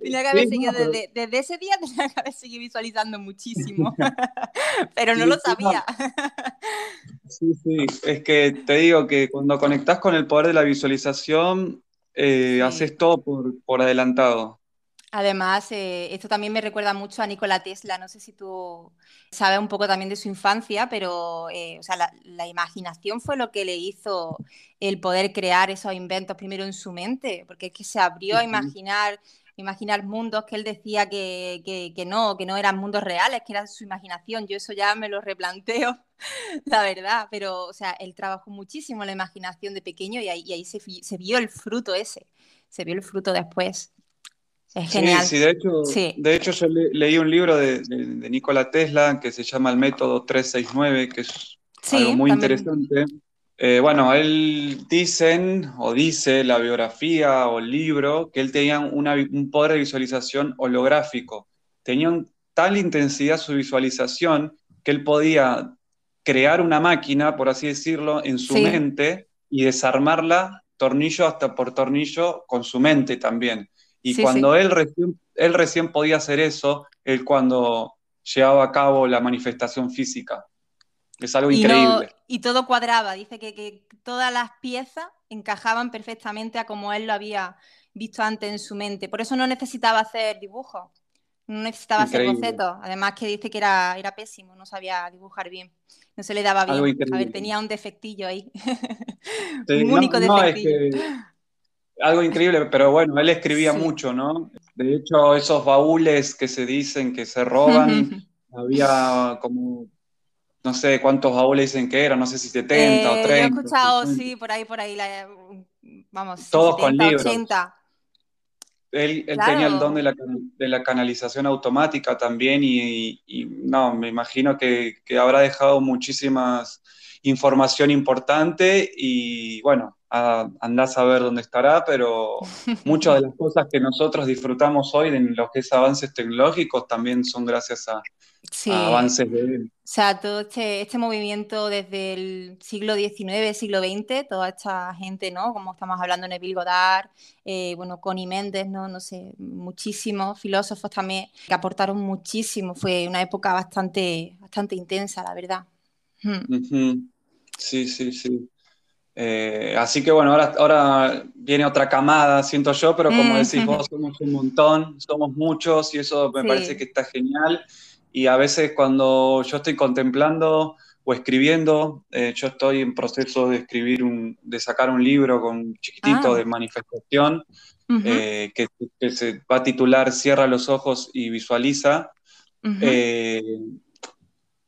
Speaker 1: tenía que haber seguido desde, desde, ese día, tenía que haber seguido visualizando muchísimo. Pero no lo sabía.
Speaker 2: sí, sí. Es que te digo que cuando conectás con el poder de la visualización, eh, haces todo por, por adelantado.
Speaker 1: Además, eh, esto también me recuerda mucho a Nikola Tesla. No sé si tú sabes un poco también de su infancia, pero eh, o sea, la, imaginación fue lo que le hizo el poder crear esos inventos primero en su mente, porque es que se abrió a imaginar, imaginar mundos que él decía que, que, no, que no eran mundos reales, que era su imaginación. Yo eso ya me lo replanteo, la verdad, pero o sea, él trabajó muchísimo en la imaginación de pequeño y ahí, y ahí se, se vio el fruto ese, se vio el fruto después. Es genial.
Speaker 2: Sí, de hecho, de hecho yo leí un libro de, de, Nikola Tesla que se llama El Método 369, que es algo muy interesante. Eh, bueno, él dicen, o dice la biografía o el libro, que él tenía un poder de visualización holográfico. Tenía tal intensidad su visualización que él podía crear una máquina, por así decirlo, en su mente y desarmarla tornillo hasta por tornillo con su mente también. Y cuando Él, recién, él recién podía hacer eso, él cuando llevaba a cabo la manifestación física. Es algo increíble.
Speaker 1: y todo cuadraba, dice que, que, todas las piezas encajaban perfectamente a como él lo había visto antes en su mente. Por eso no necesitaba hacer dibujos, no necesitaba hacer bocetos. Además que dice que era, era pésimo, no sabía dibujar bien, no se le daba bien. A ver, tenía un defectillo ahí. un único defectillo
Speaker 2: algo increíble, pero bueno, él escribía mucho, ¿no? De hecho, esos baúles que se dicen que se roban, había como, no sé cuántos baúles dicen que eran, no sé si 70 o 30. Eh, yo he
Speaker 1: escuchado, sí, por ahí, por ahí, vamos,
Speaker 2: Todos con libros. 80. Él, tenía el don de la, canalización automática también y, no, me imagino que, que habrá dejado muchísimas información importante y bueno, andás a ver dónde estará, pero muchas de las cosas que nosotros disfrutamos hoy en lo que es avances tecnológicos también son gracias a, avances de él.
Speaker 1: O sea, todo este, este, movimiento desde el siglo XIX, siglo XX, toda esta gente, ¿no? Como estamos hablando, Neville Goddard, eh, bueno, Connie Méndez, ¿no? No sé, muchísimos filósofos también que aportaron muchísimo. Fue una época bastante, bastante intensa, la verdad.
Speaker 2: Hmm. Sí, sí, sí. Eh, así que bueno, ahora, ahora viene otra camada, siento yo, pero como decís vos, somos un montón, somos muchos y eso me parece que está genial. Y a veces cuando yo estoy contemplando o escribiendo, eh, yo estoy en proceso de escribir, un, de sacar un libro con chiquitito ah. de manifestación eh, que, se va a titular Cierra los ojos y visualiza.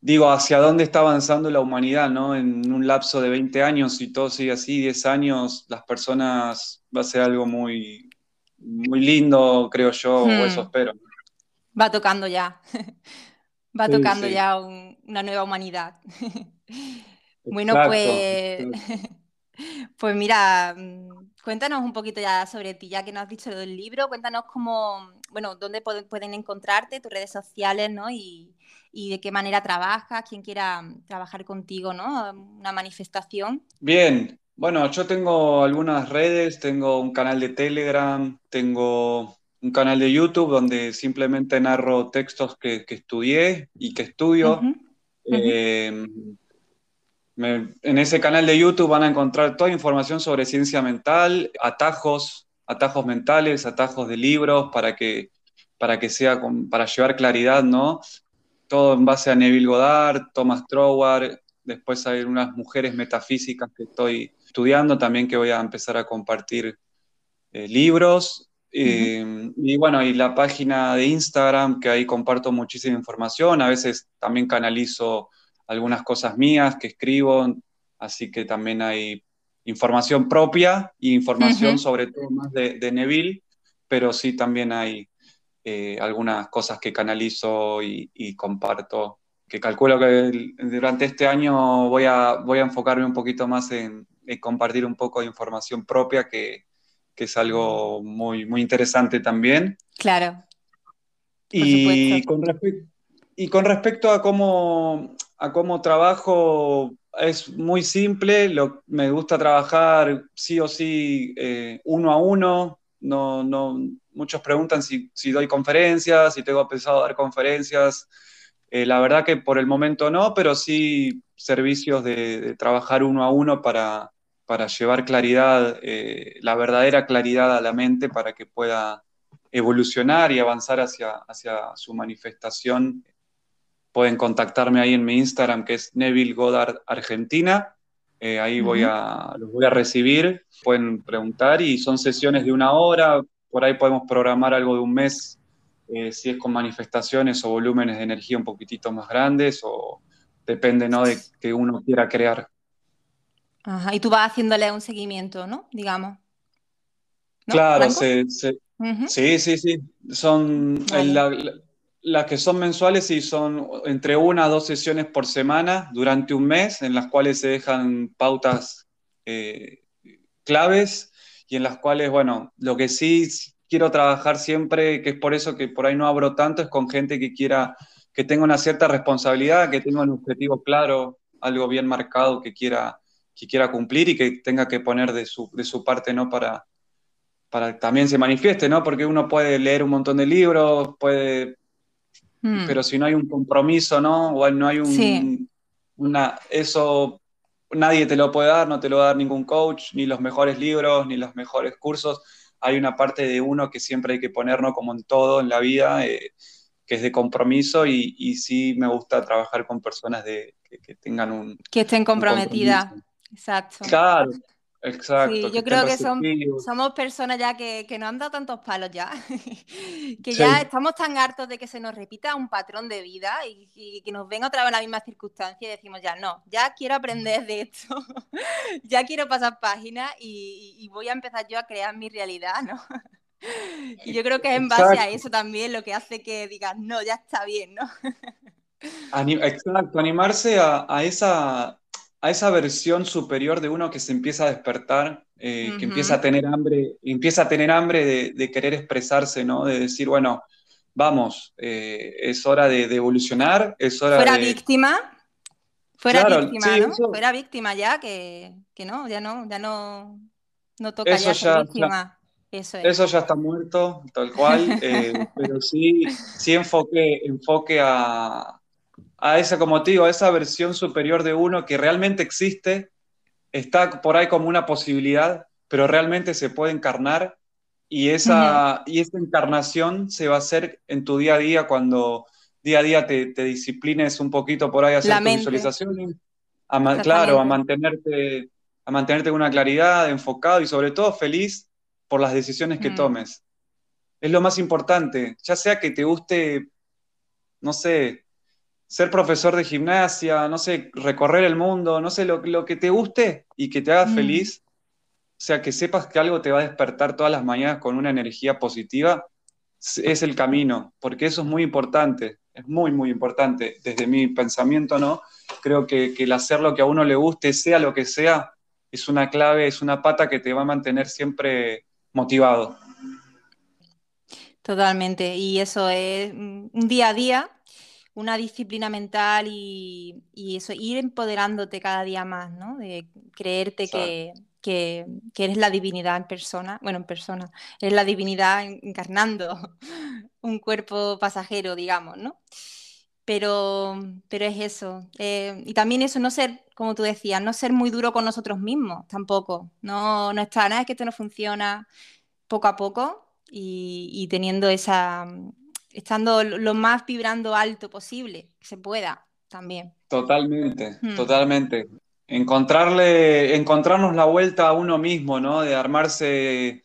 Speaker 2: Digo, hacia dónde está avanzando la humanidad, ¿no? En un lapso de 20 años, si todo sigue así, 10 años, las personas va a ser algo muy, muy lindo, creo yo, o eso hmm. espero.
Speaker 1: Va tocando ya. Va tocando ya una nueva humanidad. bueno, pues, pues mira, cuéntanos un poquito ya sobre ti, ya que nos has dicho del libro, cuéntanos cómo, bueno, dónde pueden encontrarte, tus redes sociales, ¿no? Y, y de qué manera trabajas, quien quiera mm, trabajar contigo, ¿no? Una manifestación.
Speaker 2: Bien, bueno, yo tengo algunas redes, tengo un canal de Telegram, tengo un canal de YouTube donde simplemente narro textos que, estudié y que estudio. En ese canal de YouTube van a encontrar toda información sobre ciencia mental, atajos, atajos mentales, atajos de libros para que, para que sea para llevar claridad, ¿no? Todo en base a Neville Goddard, Thomas Troward, después hay unas mujeres metafísicas que estoy estudiando también que voy a empezar a compartir eh, libros eh, y bueno, y la página de Instagram, que ahí comparto muchísima información, a veces también canalizo algunas cosas mías que escribo, así que también hay información propia y información sobre todo más de, Neville, pero sí también hay eh, algunas cosas que canalizo y, comparto, que calculo que durante este año voy a, voy a enfocarme un poquito más en compartir un poco de información propia que, que es algo muy, muy interesante también.
Speaker 1: Claro.
Speaker 2: Y con, y con, respecto a cómo, a cómo trabajo, es muy simple, me gusta trabajar sí o sí eh, uno a uno, no, no, muchos preguntan si, doy conferencias, si tengo pensado dar conferencias. Eh, la verdad que por el momento no, pero sí servicios de trabajar uno a uno para, llevar claridad, eh, la verdadera claridad a la mente para que pueda evolucionar y avanzar hacia su manifestación. Pueden contactarme ahí en mi Instagram, que es Neville Goddard Argentina. Eh, ahí voy a, los voy a recibir. Pueden preguntar y son sesiones de una hora. Por ahí podemos programar algo de un mes, eh, si es con manifestaciones o volúmenes de energía un poquitito más grandes, o depende ¿no? de que uno quiera crear.
Speaker 1: Ajá, y tú vas haciéndole un seguimiento, ¿no? Digamos.
Speaker 2: Claro, sí, sí, sí. Son las que son mensuales y son entre una a dos sesiones por semana durante un mes, en las cuales se dejan pautas eh, claves y en las cuales, bueno, lo que sí quiero trabajar siempre, que es por eso que por ahí no abro tanto, es con gente que quiera, que tenga una cierta responsabilidad, que tenga un objetivo claro, algo bien marcado, que quiera que quiera cumplir y que tenga que poner de su, de su parte, ¿no? Para, para que también se manifieste, ¿no? Porque uno puede leer un montón de libros, puede... Hmm. Pero si no hay un compromiso, ¿no? O no hay un... Una, eso nadie te lo puede dar, no te lo va a dar ningún coach, ni los mejores libros, ni los mejores cursos. Hay una parte de uno que siempre hay que ponernos como en todo en la vida, eh, que es de compromiso y, y, sí me gusta trabajar con personas de, que, tengan un...
Speaker 1: Que estén comprometidas. Exacto.
Speaker 2: Claro, exacto.
Speaker 1: Sí, yo creo que somos personas ya que, que, nos han dado tantos palos ya, que ya estamos tan hartos de que se nos repita un patrón de vida y, que nos venga otra vez la misma circunstancia y decimos ya, no, ya quiero aprender de esto, ya quiero pasar páginas y, voy a empezar yo a crear mi realidad, ¿no? Y yo creo que es en base a eso también lo que hace que digas, no, ya está bien, ¿no?
Speaker 2: Exacto, animarse a, a esa a esa versión superior de uno que se empieza a despertar, eh, que empieza a tener hambre, empieza a tener hambre de, querer expresarse, ¿no? De decir, bueno, vamos, eh, es hora de, evolucionar, es hora
Speaker 1: Fuera víctima. Fuera víctima, ¿no? Fuera víctima ya, que, no, ya no, ya no, no toca ya ser víctima.
Speaker 2: eso, ya está muerto, tal cual, eh, pero sí, sí enfoque, enfoque a, a esa, como te digo, a esa versión superior de uno que realmente existe, está por ahí como una posibilidad, pero realmente se puede encarnar y esa, y esa encarnación se va a hacer en tu día a día cuando día a día te, disciplines un poquito por ahí a hacer tu visualización, claro, a mantenerte, a mantenerte con una claridad, enfocado y sobre todo feliz por las decisiones que tomes. Es lo más importante, ya sea que te guste, no sé, ser profesor de gimnasia, no sé, recorrer el mundo, no sé, lo, que te guste y que te haga mm. feliz, o sea, que sepas que algo te va a despertar todas las mañanas con una energía positiva, es el camino, porque eso es muy importante, es muy, muy importante. Desde mi pensamiento, ¿no? Creo que, que el hacer lo que a uno le guste, sea lo que sea, es una clave, es una pata que te va a mantener siempre motivado.
Speaker 1: Totalmente, y eso es un día a día una disciplina mental y, eso, ir empoderándote cada día más, ¿no? De creerte que, eres la divinidad en persona, bueno, en persona, eres la divinidad encarnando un cuerpo pasajero, digamos, ¿no? Pero, pero es eso. Eh, y también eso, no ser, como tú decías, no ser muy duro con nosotros mismos tampoco. No, no está, nada es que esto no funciona poco a poco y teniendo esa, estando lo más vibrando alto posible, que se pueda también.
Speaker 2: Totalmente, hmm. totalmente. Encontrarle, encontrarnos la vuelta a uno mismo, ¿no? De armarse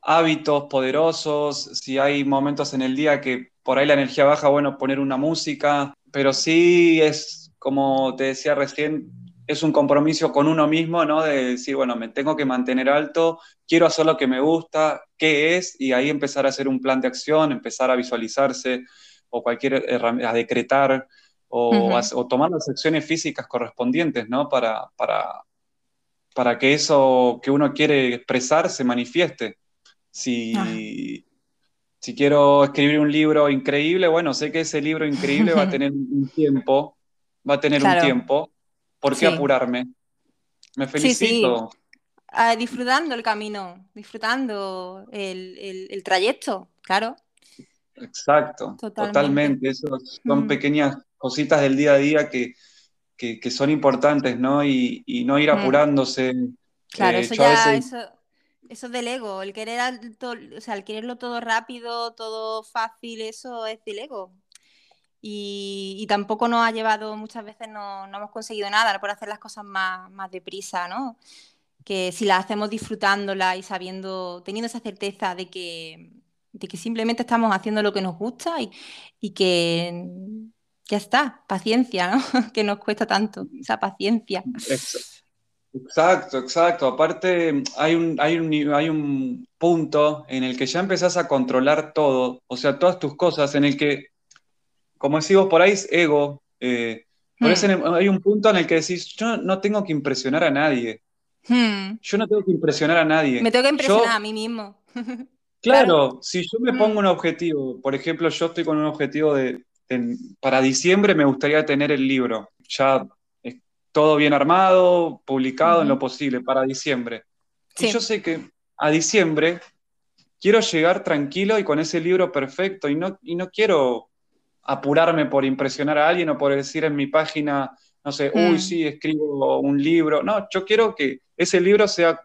Speaker 2: hábitos poderosos, si hay momentos en el día que por ahí la energía baja, bueno, poner una música, pero sí es, como te decía recién, es un compromiso con uno mismo, ¿no? De decir, bueno, me tengo que mantener alto, quiero hacer lo que me gusta, qué es, y ahí empezar a hacer un plan de acción, empezar a visualizarse o cualquier herramienta, a decretar o, tomar las acciones físicas correspondientes, ¿no? Para, para, para que eso que uno quiere expresar se manifieste. Si, si quiero escribir un libro increíble, bueno, sé que ese libro increíble va a tener un tiempo, va a tener un tiempo, ¿Por qué apurarme? Me felicito.
Speaker 1: Ah, disfrutando el camino, disfrutando el, trayecto, claro.
Speaker 2: Exacto, totalmente. son mm. pequeñas cositas del día a día que, son importantes, ¿no? Y, no ir mm. apurándose.
Speaker 1: Claro, eh, eso ya, eso, eso del ego, el querer, o sea, el quererlo todo rápido, todo fácil, eso es del ego y, tampoco nos ha llevado, muchas veces no, hemos conseguido nada por hacer las cosas más, más deprisa, ¿no? Que si las hacemos disfrutándolas y sabiendo, teniendo esa certeza de que, de que simplemente estamos haciendo lo que nos gusta y, y que ya está, paciencia, ¿no? que nos cuesta tanto, esa paciencia.
Speaker 2: Exacto, exacto. Aparte, hay un, hay, un, hay un punto en el que ya empezás a controlar todo, o sea, todas tus cosas, en el que como decimos por ahí, es ego. Eh, por hmm. eso hay un punto en el que decís, yo no tengo que impresionar a nadie. Hmm. Yo no tengo que impresionar a nadie.
Speaker 1: Me tengo que impresionar a mí mismo.
Speaker 2: claro, si yo me pongo hmm. un objetivo, por ejemplo, yo estoy con un objetivo de, para diciembre me gustaría tener el libro, ya todo bien armado, publicado en lo posible, para diciembre. Y yo sé que a diciembre quiero llegar tranquilo y con ese libro perfecto y no, y no quiero apurarme por impresionar a alguien o por decir en mi página, no sé, uy, mm. sí, escribo un libro. No, yo quiero que ese libro sea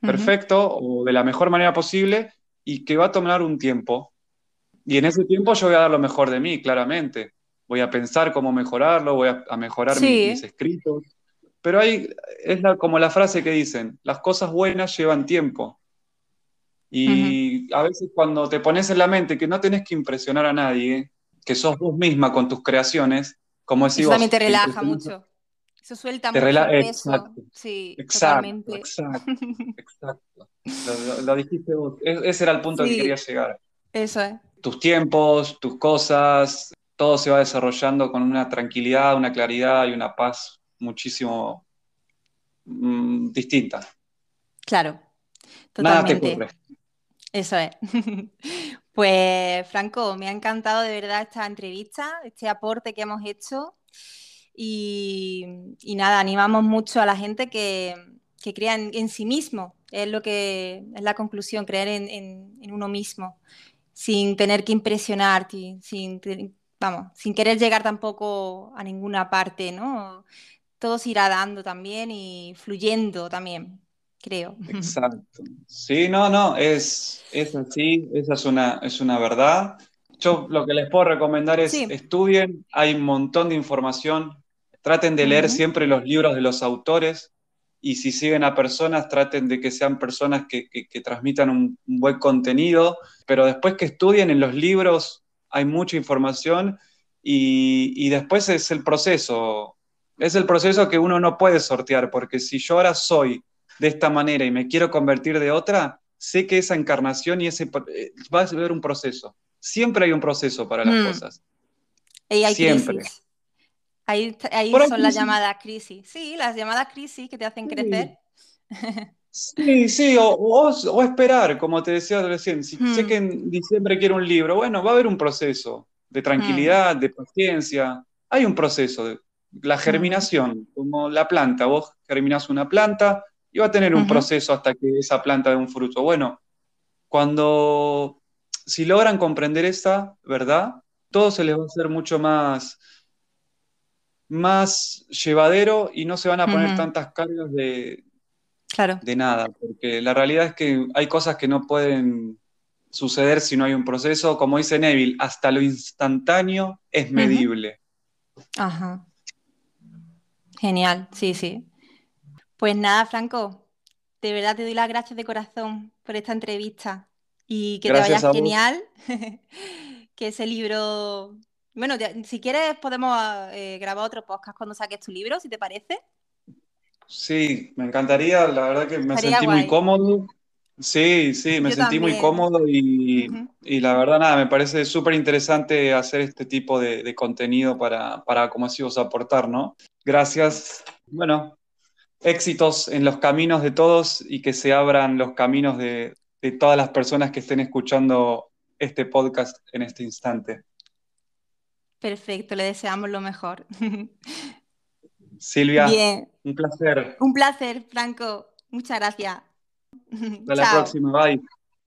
Speaker 2: perfecto o de la mejor manera posible y que va a tomar un tiempo. Y en ese tiempo yo voy a dar lo mejor de mí, claramente. Voy a pensar cómo mejorarlo, voy a, mejorar mis, escritos. Pero hay, es como la frase que dicen, las cosas buenas llevan tiempo. Y a veces cuando te pones en la mente que no tenés que impresionar a nadie, que sos vos misma con tus creaciones, como decís
Speaker 1: Eso también te relaja mucho. Eso suelta mucho
Speaker 2: Exacto. Sí, exacto, exacto, exacto. Lo, dijiste vos. E-, ese era el punto que quería llegar.
Speaker 1: Eso es.
Speaker 2: Tus tiempos, tus cosas, todo se va desarrollando con una tranquilidad, una claridad y una paz muchísimo mm, distinta.
Speaker 1: Claro, totalmente. Nada te Eso es. Pues Franco, me ha encantado de verdad esta entrevista, este aporte que hemos hecho. Y, nada, animamos mucho a la gente que, crea en, sí mismo, es lo que es la conclusión, creer en, uno mismo, sin tener que impresionar, sin, vamos, sin querer llegar tampoco a ninguna parte, ¿no? Todo se irá dando también y fluyendo también creo.
Speaker 2: Exacto. Sí, no, no, es, es así, esa es una, es una verdad. Yo lo que les puedo recomendar es estudien, hay un montón de información, traten de leer siempre los libros de los autores y si siguen a personas, traten de que sean personas que, transmitan un, buen contenido, pero después que estudien en los libros hay mucha información y, después es el proceso. Es el proceso que uno no puede sortear, porque si yo ahora soy de esta manera y me quiero convertir de otra, sé que esa encarnación y ese eh, va a ser un proceso. Siempre hay un proceso para las mm. cosas.
Speaker 1: Y hay Siempre. crisis. Ahí, son las llamadas crisis. Sí, las llamadas crisis que te hacen crecer.
Speaker 2: Sí, sí, o, esperar, como te decía recién. Si sé hmm. que en diciembre quiero un libro, bueno, va a haber un proceso de tranquilidad, hmm. de paciencia. Hay un proceso, de, la germinación, como la planta. Vos germinás una planta y va a tener un proceso hasta que esa planta dé un fruto. Bueno, cuando, si logran comprender esa verdad, todo se les va a hacer mucho más, más llevadero y no se van a poner tantas cargas de,
Speaker 1: Claro.
Speaker 2: de nada, porque la realidad es que hay cosas que no pueden suceder si no hay un proceso. Como dice Neville, hasta lo instantáneo es medible.
Speaker 1: Ajá. Genial, sí, sí. Pues nada, Franco, de verdad te doy las gracias de corazón por esta entrevista y que te vayas genial. que ese libro. Bueno, si quieres, podemos eh, grabar otro podcast cuando saques tu libro, si te parece.
Speaker 2: Sí, me encantaría, la verdad que me sentí muy cómodo. Sí, sí, me sentí muy cómodo y, la verdad nada, me parece súper interesante hacer este tipo de, contenido para, para, como decimos, aportar, ¿no? Gracias. Bueno, éxitos en los caminos de todos y que se abran los caminos de, de todas las personas que estén escuchando este podcast en este instante.
Speaker 1: Perfecto, le deseamos lo mejor.
Speaker 2: Silvia, un placer.
Speaker 1: Un placer, Franco. Muchas gracias.
Speaker 2: Hasta la próxima, bye.